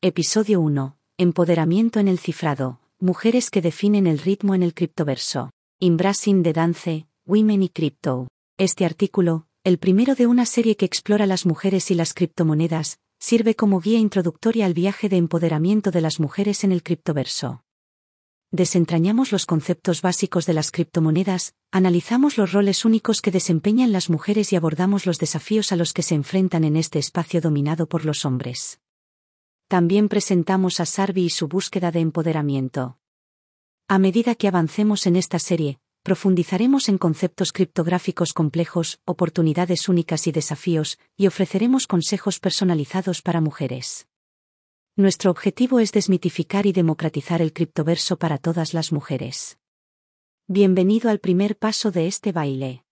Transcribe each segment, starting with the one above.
Episodio 1. Empoderamiento en el cifrado. Mujeres que definen el ritmo en el criptoverso. Embracing the Dance, Women y Crypto. Este artículo, el primero de una serie que explora las mujeres y las criptomonedas, sirve como guía introductoria al viaje de empoderamiento de las mujeres en el criptoverso. Desentrañamos los conceptos básicos de las criptomonedas, analizamos los roles únicos que desempeñan las mujeres y abordamos los desafíos a los que se enfrentan en este espacio dominado por los hombres. También presentamos a Sarvi y su búsqueda de empoderamiento. A medida que avancemos en esta serie, profundizaremos en conceptos criptográficos complejos, oportunidades únicas y desafíos, y ofreceremos consejos personalizados para mujeres. Nuestro objetivo es desmitificar y democratizar el criptoverso para todas las mujeres. Bienvenido al primer paso de este baile.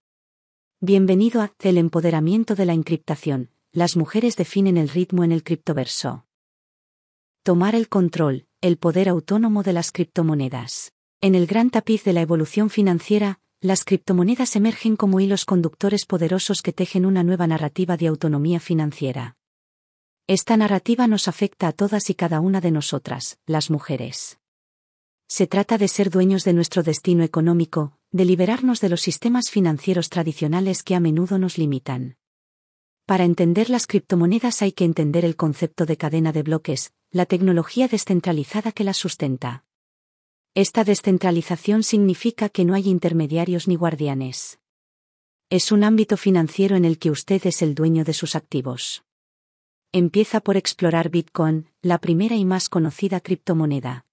Bienvenido a El empoderamiento de la encriptación. Las mujeres definen el ritmo en el criptoverso. Tomar el control, el poder autónomo de las criptomonedas. En el gran tapiz de la evolución financiera, las criptomonedas emergen como hilos conductores poderosos que tejen una nueva narrativa de autonomía financiera. Esta narrativa nos afecta a todas y cada una de nosotras, las mujeres. Se trata de ser dueños de nuestro destino económico, de liberarnos de los sistemas financieros tradicionales que a menudo nos limitan. Para entender las criptomonedas hay que entender el concepto de cadena de bloques, la tecnología descentralizada que las sustenta. Esta descentralización significa que no hay intermediarios ni guardianes. Es un ámbito financiero en el que usted es el dueño de sus activos empieza por explorar Bitcoin, la primera y más conocida criptomoneda.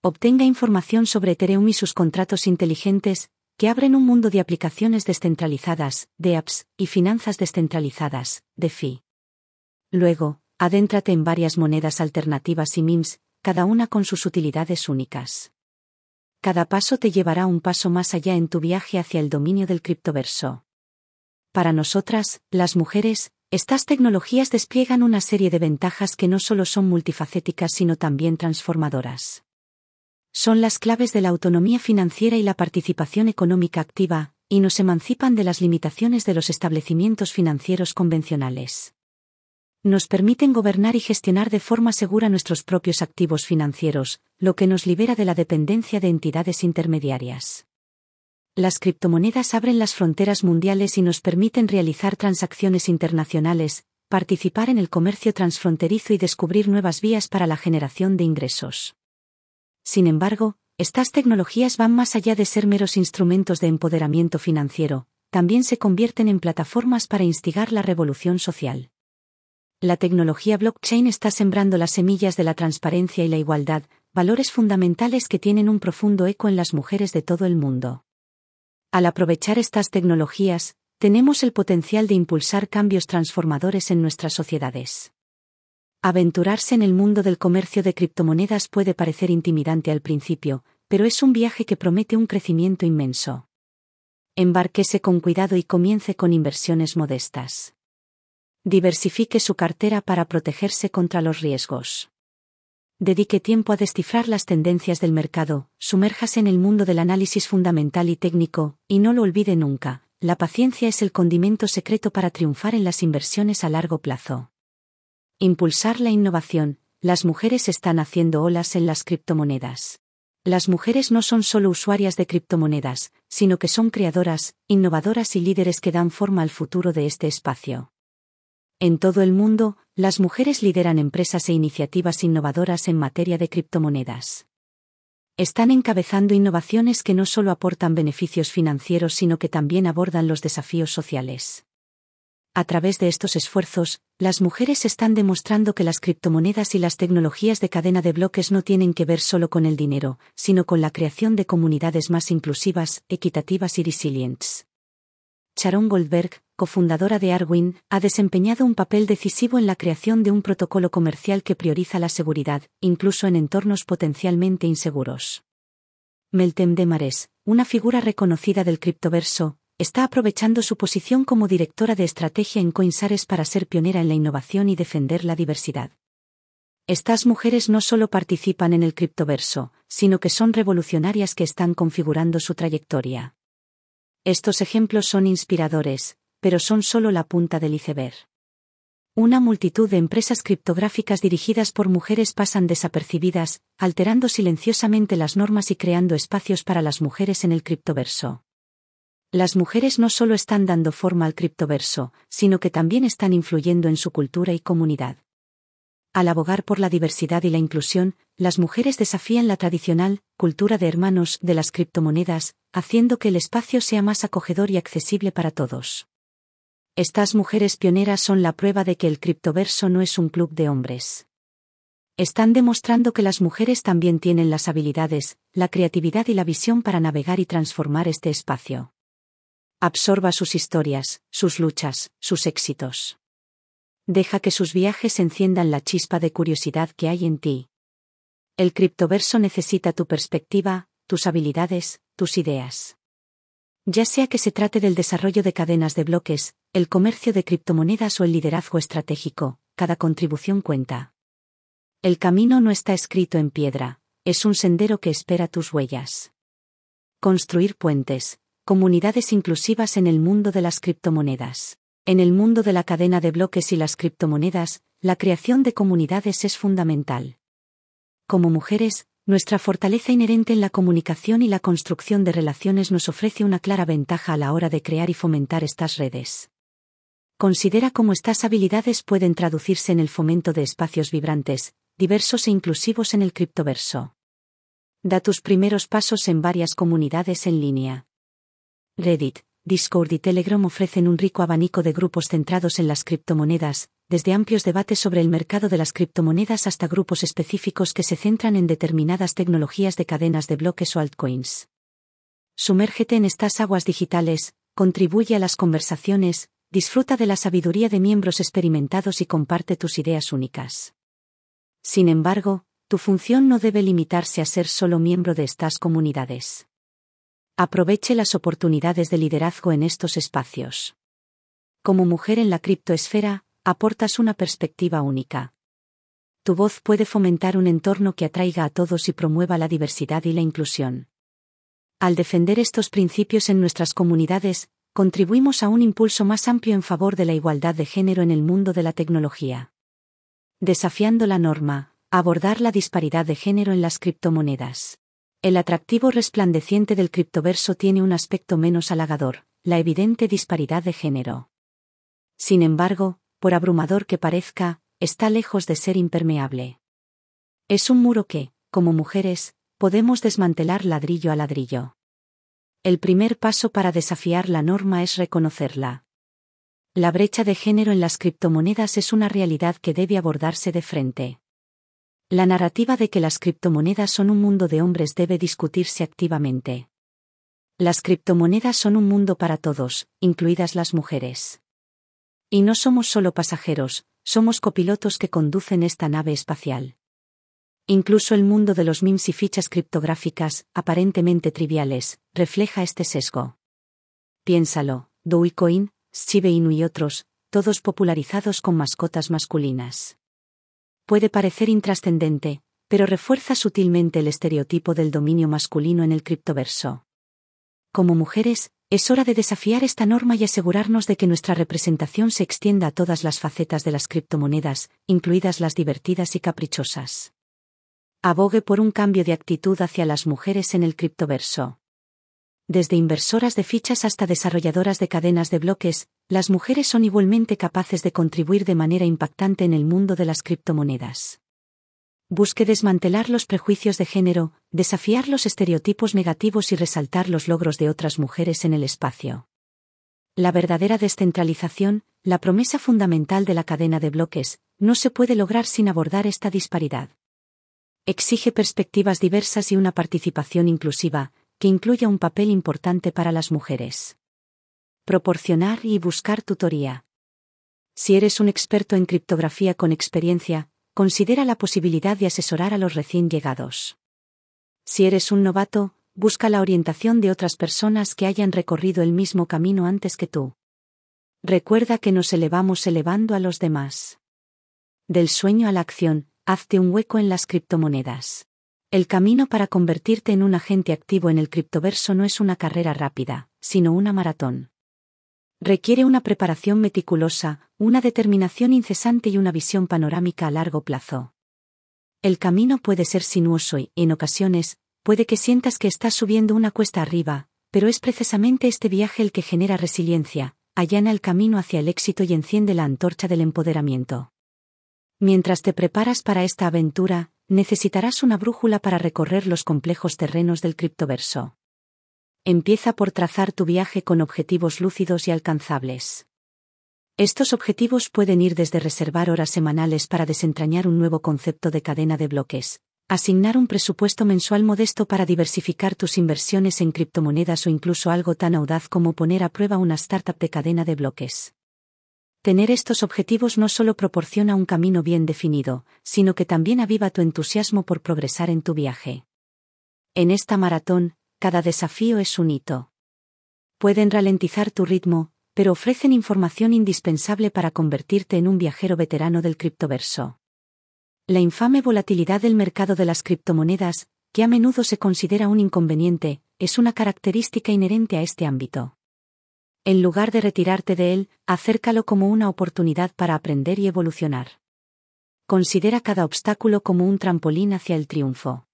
Obtenga información sobre Ethereum y sus contratos inteligentes, que abren un mundo de aplicaciones descentralizadas, de apps, y finanzas descentralizadas, DeFi. Luego, adéntrate en varias monedas alternativas y MIMS, cada una con sus utilidades únicas. Cada paso te llevará un paso más allá en tu viaje hacia el dominio del criptoverso. Para nosotras, las mujeres, estas tecnologías despliegan una serie de ventajas que no solo son multifacéticas sino también transformadoras. Son las claves de la autonomía financiera y la participación económica activa, y nos emancipan de las limitaciones de los establecimientos financieros convencionales. Nos permiten gobernar y gestionar de forma segura nuestros propios activos financieros, lo que nos libera de la dependencia de entidades intermediarias. Las criptomonedas abren las fronteras mundiales y nos permiten realizar transacciones internacionales, participar en el comercio transfronterizo y descubrir nuevas vías para la generación de ingresos. Sin embargo, estas tecnologías van más allá de ser meros instrumentos de empoderamiento financiero, también se convierten en plataformas para instigar la revolución social. La tecnología blockchain está sembrando las semillas de la transparencia y la igualdad, valores fundamentales que tienen un profundo eco en las mujeres de todo el mundo. Al aprovechar estas tecnologías, tenemos el potencial de impulsar cambios transformadores en nuestras sociedades. Aventurarse en el mundo del comercio de criptomonedas puede parecer intimidante al principio, pero es un viaje que promete un crecimiento inmenso. Embarquese con cuidado y comience con inversiones modestas. Diversifique su cartera para protegerse contra los riesgos dedique tiempo a descifrar las tendencias del mercado, sumérjase en el mundo del análisis fundamental y técnico, y no lo olvide nunca, la paciencia es el condimento secreto para triunfar en las inversiones a largo plazo. Impulsar la innovación, las mujeres están haciendo olas en las criptomonedas. Las mujeres no son solo usuarias de criptomonedas, sino que son creadoras, innovadoras y líderes que dan forma al futuro de este espacio. En todo el mundo, las mujeres lideran empresas e iniciativas innovadoras en materia de criptomonedas. Están encabezando innovaciones que no solo aportan beneficios financieros, sino que también abordan los desafíos sociales. A través de estos esfuerzos, las mujeres están demostrando que las criptomonedas y las tecnologías de cadena de bloques no tienen que ver solo con el dinero, sino con la creación de comunidades más inclusivas, equitativas y resilientes. Sharon Goldberg, cofundadora de Arwin, ha desempeñado un papel decisivo en la creación de un protocolo comercial que prioriza la seguridad, incluso en entornos potencialmente inseguros. Meltem de Mares, una figura reconocida del criptoverso, está aprovechando su posición como directora de estrategia en Coinsares para ser pionera en la innovación y defender la diversidad. Estas mujeres no solo participan en el criptoverso, sino que son revolucionarias que están configurando su trayectoria. Estos ejemplos son inspiradores, pero son solo la punta del iceberg. Una multitud de empresas criptográficas dirigidas por mujeres pasan desapercibidas, alterando silenciosamente las normas y creando espacios para las mujeres en el criptoverso. Las mujeres no solo están dando forma al criptoverso, sino que también están influyendo en su cultura y comunidad. Al abogar por la diversidad y la inclusión, las mujeres desafían la tradicional cultura de hermanos de las criptomonedas, haciendo que el espacio sea más acogedor y accesible para todos. Estas mujeres pioneras son la prueba de que el criptoverso no es un club de hombres. Están demostrando que las mujeres también tienen las habilidades, la creatividad y la visión para navegar y transformar este espacio. Absorba sus historias, sus luchas, sus éxitos. Deja que sus viajes enciendan la chispa de curiosidad que hay en ti. El criptoverso necesita tu perspectiva, tus habilidades, tus ideas. Ya sea que se trate del desarrollo de cadenas de bloques, el comercio de criptomonedas o el liderazgo estratégico, cada contribución cuenta. El camino no está escrito en piedra, es un sendero que espera tus huellas. Construir puentes, comunidades inclusivas en el mundo de las criptomonedas. En el mundo de la cadena de bloques y las criptomonedas, la creación de comunidades es fundamental. Como mujeres, nuestra fortaleza inherente en la comunicación y la construcción de relaciones nos ofrece una clara ventaja a la hora de crear y fomentar estas redes. Considera cómo estas habilidades pueden traducirse en el fomento de espacios vibrantes, diversos e inclusivos en el criptoverso. Da tus primeros pasos en varias comunidades en línea. Reddit, Discord y Telegram ofrecen un rico abanico de grupos centrados en las criptomonedas, desde amplios debates sobre el mercado de las criptomonedas hasta grupos específicos que se centran en determinadas tecnologías de cadenas de bloques o altcoins. Sumérgete en estas aguas digitales, contribuye a las conversaciones, disfruta de la sabiduría de miembros experimentados y comparte tus ideas únicas. Sin embargo, tu función no debe limitarse a ser solo miembro de estas comunidades. Aproveche las oportunidades de liderazgo en estos espacios. Como mujer en la criptoesfera, aportas una perspectiva única. Tu voz puede fomentar un entorno que atraiga a todos y promueva la diversidad y la inclusión. Al defender estos principios en nuestras comunidades, contribuimos a un impulso más amplio en favor de la igualdad de género en el mundo de la tecnología. Desafiando la norma, abordar la disparidad de género en las criptomonedas. El atractivo resplandeciente del criptoverso tiene un aspecto menos halagador, la evidente disparidad de género. Sin embargo, por abrumador que parezca, está lejos de ser impermeable. Es un muro que, como mujeres, podemos desmantelar ladrillo a ladrillo. El primer paso para desafiar la norma es reconocerla. La brecha de género en las criptomonedas es una realidad que debe abordarse de frente. La narrativa de que las criptomonedas son un mundo de hombres debe discutirse activamente. Las criptomonedas son un mundo para todos, incluidas las mujeres. Y no somos solo pasajeros, somos copilotos que conducen esta nave espacial. Incluso el mundo de los memes y fichas criptográficas, aparentemente triviales, refleja este sesgo. Piénsalo, Dogecoin, Shiba Inu y otros, todos popularizados con mascotas masculinas. Puede parecer intrascendente, pero refuerza sutilmente el estereotipo del dominio masculino en el criptoverso. Como mujeres, es hora de desafiar esta norma y asegurarnos de que nuestra representación se extienda a todas las facetas de las criptomonedas, incluidas las divertidas y caprichosas. Abogue por un cambio de actitud hacia las mujeres en el criptoverso. Desde inversoras de fichas hasta desarrolladoras de cadenas de bloques, las mujeres son igualmente capaces de contribuir de manera impactante en el mundo de las criptomonedas busque desmantelar los prejuicios de género, desafiar los estereotipos negativos y resaltar los logros de otras mujeres en el espacio. La verdadera descentralización, la promesa fundamental de la cadena de bloques, no se puede lograr sin abordar esta disparidad. Exige perspectivas diversas y una participación inclusiva, que incluya un papel importante para las mujeres. Proporcionar y buscar tutoría. Si eres un experto en criptografía con experiencia, considera la posibilidad de asesorar a los recién llegados. Si eres un novato, busca la orientación de otras personas que hayan recorrido el mismo camino antes que tú. Recuerda que nos elevamos elevando a los demás. Del sueño a la acción, hazte un hueco en las criptomonedas. El camino para convertirte en un agente activo en el criptoverso no es una carrera rápida, sino una maratón. Requiere una preparación meticulosa, una determinación incesante y una visión panorámica a largo plazo. El camino puede ser sinuoso y, en ocasiones, puede que sientas que estás subiendo una cuesta arriba, pero es precisamente este viaje el que genera resiliencia, allana el camino hacia el éxito y enciende la antorcha del empoderamiento. Mientras te preparas para esta aventura, necesitarás una brújula para recorrer los complejos terrenos del criptoverso. Empieza por trazar tu viaje con objetivos lúcidos y alcanzables. Estos objetivos pueden ir desde reservar horas semanales para desentrañar un nuevo concepto de cadena de bloques, asignar un presupuesto mensual modesto para diversificar tus inversiones en criptomonedas o incluso algo tan audaz como poner a prueba una startup de cadena de bloques. Tener estos objetivos no solo proporciona un camino bien definido, sino que también aviva tu entusiasmo por progresar en tu viaje. En esta maratón, cada desafío es un hito. Pueden ralentizar tu ritmo, pero ofrecen información indispensable para convertirte en un viajero veterano del criptoverso. La infame volatilidad del mercado de las criptomonedas, que a menudo se considera un inconveniente, es una característica inherente a este ámbito. En lugar de retirarte de él, acércalo como una oportunidad para aprender y evolucionar. Considera cada obstáculo como un trampolín hacia el triunfo.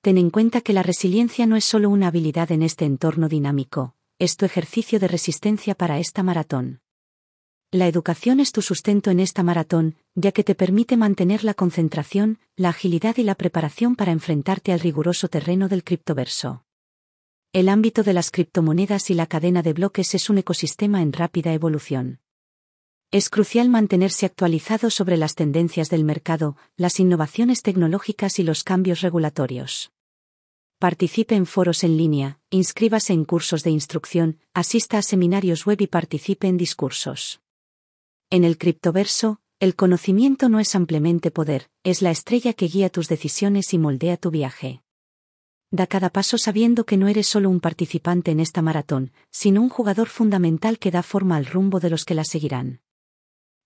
Ten en cuenta que la resiliencia no es solo una habilidad en este entorno dinámico, es tu ejercicio de resistencia para esta maratón. La educación es tu sustento en esta maratón, ya que te permite mantener la concentración, la agilidad y la preparación para enfrentarte al riguroso terreno del criptoverso. El ámbito de las criptomonedas y la cadena de bloques es un ecosistema en rápida evolución. Es crucial mantenerse actualizado sobre las tendencias del mercado, las innovaciones tecnológicas y los cambios regulatorios. Participe en foros en línea, inscríbase en cursos de instrucción, asista a seminarios web y participe en discursos. En el criptoverso, el conocimiento no es ampliamente poder, es la estrella que guía tus decisiones y moldea tu viaje. Da cada paso sabiendo que no eres solo un participante en esta maratón, sino un jugador fundamental que da forma al rumbo de los que la seguirán.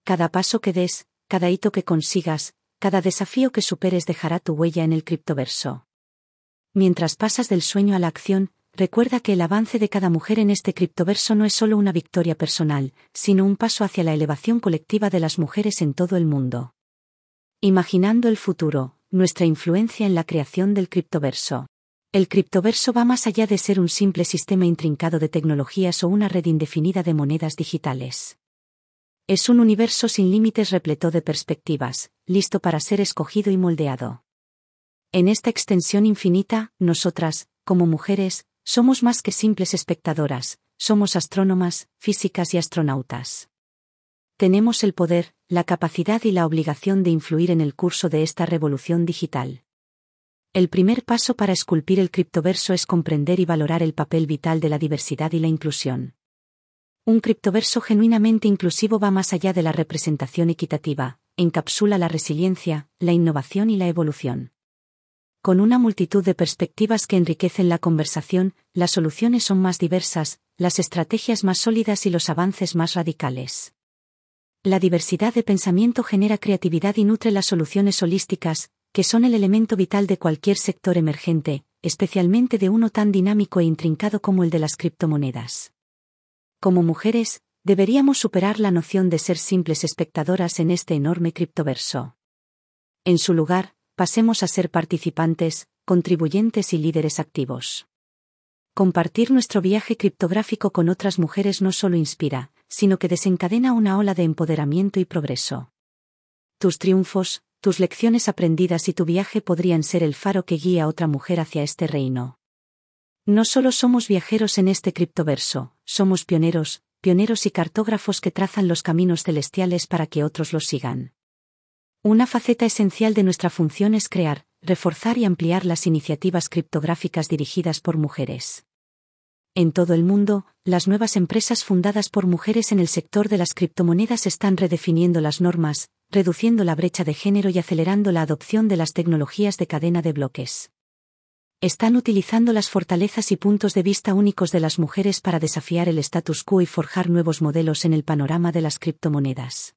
Cada paso que des, cada hito que consigas, cada desafío que superes dejará tu huella en el criptoverso. Mientras pasas del sueño a la acción, recuerda que el avance de cada mujer en este criptoverso no es solo una victoria personal, sino un paso hacia la elevación colectiva de las mujeres en todo el mundo. Imaginando el futuro, nuestra influencia en la creación del criptoverso. El criptoverso va más allá de ser un simple sistema intrincado de tecnologías o una red indefinida de monedas digitales. Es un universo sin límites repleto de perspectivas, listo para ser escogido y moldeado. En esta extensión infinita, nosotras, como mujeres, somos más que simples espectadoras, somos astrónomas, físicas y astronautas. Tenemos el poder, la capacidad y la obligación de influir en el curso de esta revolución digital. El primer paso para esculpir el criptoverso es comprender y valorar el papel vital de la diversidad y la inclusión. Un criptoverso genuinamente inclusivo va más allá de la representación equitativa, encapsula la resiliencia, la innovación y la evolución. Con una multitud de perspectivas que enriquecen la conversación, las soluciones son más diversas, las estrategias más sólidas y los avances más radicales. La diversidad de pensamiento genera creatividad y nutre las soluciones holísticas, que son el elemento vital de cualquier sector emergente, especialmente de uno tan dinámico e intrincado como el de las criptomonedas. Como mujeres, deberíamos superar la noción de ser simples espectadoras en este enorme criptoverso. En su lugar, pasemos a ser participantes, contribuyentes y líderes activos. Compartir nuestro viaje criptográfico con otras mujeres no solo inspira, sino que desencadena una ola de empoderamiento y progreso. Tus triunfos, tus lecciones aprendidas y tu viaje podrían ser el faro que guía a otra mujer hacia este reino. No solo somos viajeros en este criptoverso, somos pioneros, pioneros y cartógrafos que trazan los caminos celestiales para que otros los sigan. Una faceta esencial de nuestra función es crear, reforzar y ampliar las iniciativas criptográficas dirigidas por mujeres. En todo el mundo, las nuevas empresas fundadas por mujeres en el sector de las criptomonedas están redefiniendo las normas, reduciendo la brecha de género y acelerando la adopción de las tecnologías de cadena de bloques. Están utilizando las fortalezas y puntos de vista únicos de las mujeres para desafiar el status quo y forjar nuevos modelos en el panorama de las criptomonedas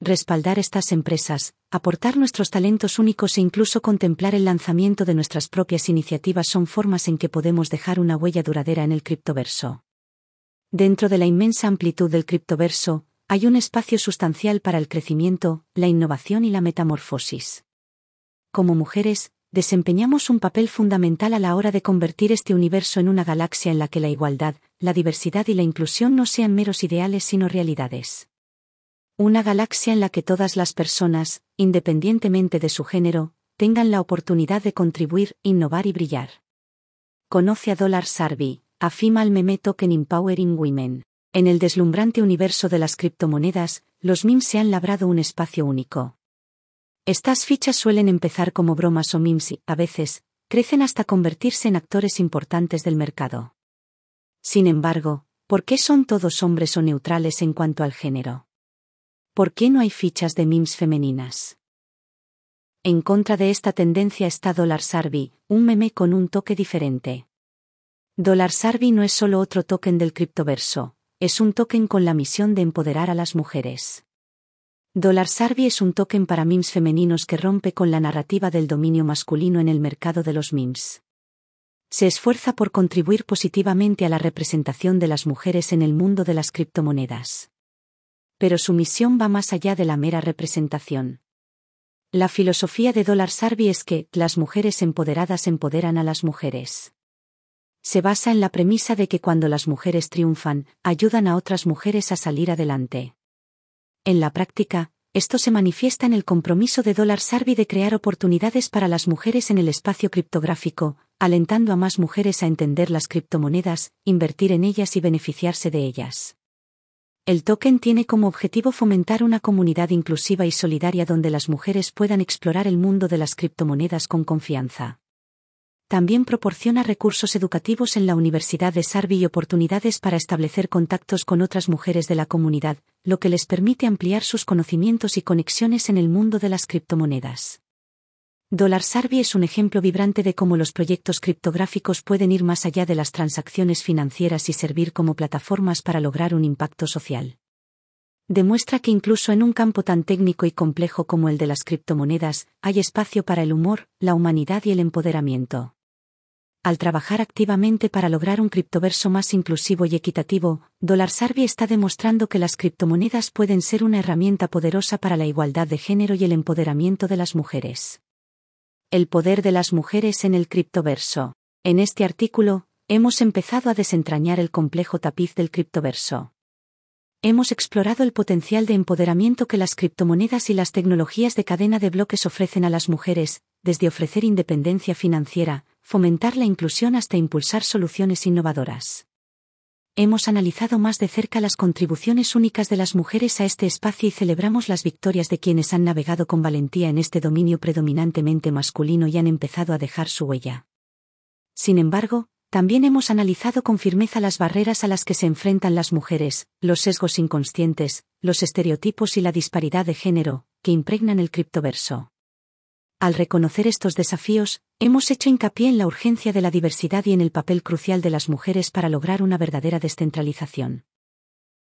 respaldar estas empresas, aportar nuestros talentos únicos e incluso contemplar el lanzamiento de nuestras propias iniciativas son formas en que podemos dejar una huella duradera en el criptoverso. Dentro de la inmensa amplitud del criptoverso, hay un espacio sustancial para el crecimiento, la innovación y la metamorfosis. Como mujeres, desempeñamos un papel fundamental a la hora de convertir este universo en una galaxia en la que la igualdad, la diversidad y la inclusión no sean meros ideales sino realidades. Una galaxia en la que todas las personas, independientemente de su género, tengan la oportunidad de contribuir, innovar y brillar. Conoce a Dollar Sarvi, a Female Meme Token Empowering Women. En el deslumbrante universo de las criptomonedas, los memes se han labrado un espacio único. Estas fichas suelen empezar como bromas o memes y, a veces, crecen hasta convertirse en actores importantes del mercado. Sin embargo, ¿por qué son todos hombres o neutrales en cuanto al género? ¿Por qué no hay fichas de memes femeninas? En contra de esta tendencia está Dollar Sarvi, un meme con un toque diferente. Dollar Sarvi no es solo otro token del criptoverso, es un token con la misión de empoderar a las mujeres. Dollar Sarvi es un token para memes femeninos que rompe con la narrativa del dominio masculino en el mercado de los memes. Se esfuerza por contribuir positivamente a la representación de las mujeres en el mundo de las criptomonedas. Pero su misión va más allá de la mera representación. La filosofía de Dollar Sarvi es que las mujeres empoderadas empoderan a las mujeres. Se basa en la premisa de que cuando las mujeres triunfan, ayudan a otras mujeres a salir adelante. En la práctica, esto se manifiesta en el compromiso de Dollar Sarvi de crear oportunidades para las mujeres en el espacio criptográfico, alentando a más mujeres a entender las criptomonedas, invertir en ellas y beneficiarse de ellas. El token tiene como objetivo fomentar una comunidad inclusiva y solidaria donde las mujeres puedan explorar el mundo de las criptomonedas con confianza también proporciona recursos educativos en la Universidad de Sarvi y oportunidades para establecer contactos con otras mujeres de la comunidad, lo que les permite ampliar sus conocimientos y conexiones en el mundo de las criptomonedas. Dollar Sarvi es un ejemplo vibrante de cómo los proyectos criptográficos pueden ir más allá de las transacciones financieras y servir como plataformas para lograr un impacto social. Demuestra que incluso en un campo tan técnico y complejo como el de las criptomonedas, hay espacio para el humor, la humanidad y el empoderamiento. Al trabajar activamente para lograr un criptoverso más inclusivo y equitativo, Dollar Sarvi está demostrando que las criptomonedas pueden ser una herramienta poderosa para la igualdad de género y el empoderamiento de las mujeres. El poder de las mujeres en el criptoverso. En este artículo, hemos empezado a desentrañar el complejo tapiz del criptoverso. Hemos explorado el potencial de empoderamiento que las criptomonedas y las tecnologías de cadena de bloques ofrecen a las mujeres, desde ofrecer independencia financiera, fomentar la inclusión hasta impulsar soluciones innovadoras. Hemos analizado más de cerca las contribuciones únicas de las mujeres a este espacio y celebramos las victorias de quienes han navegado con valentía en este dominio predominantemente masculino y han empezado a dejar su huella. Sin embargo, también hemos analizado con firmeza las barreras a las que se enfrentan las mujeres, los sesgos inconscientes, los estereotipos y la disparidad de género, que impregnan el criptoverso. Al reconocer estos desafíos, hemos hecho hincapié en la urgencia de la diversidad y en el papel crucial de las mujeres para lograr una verdadera descentralización.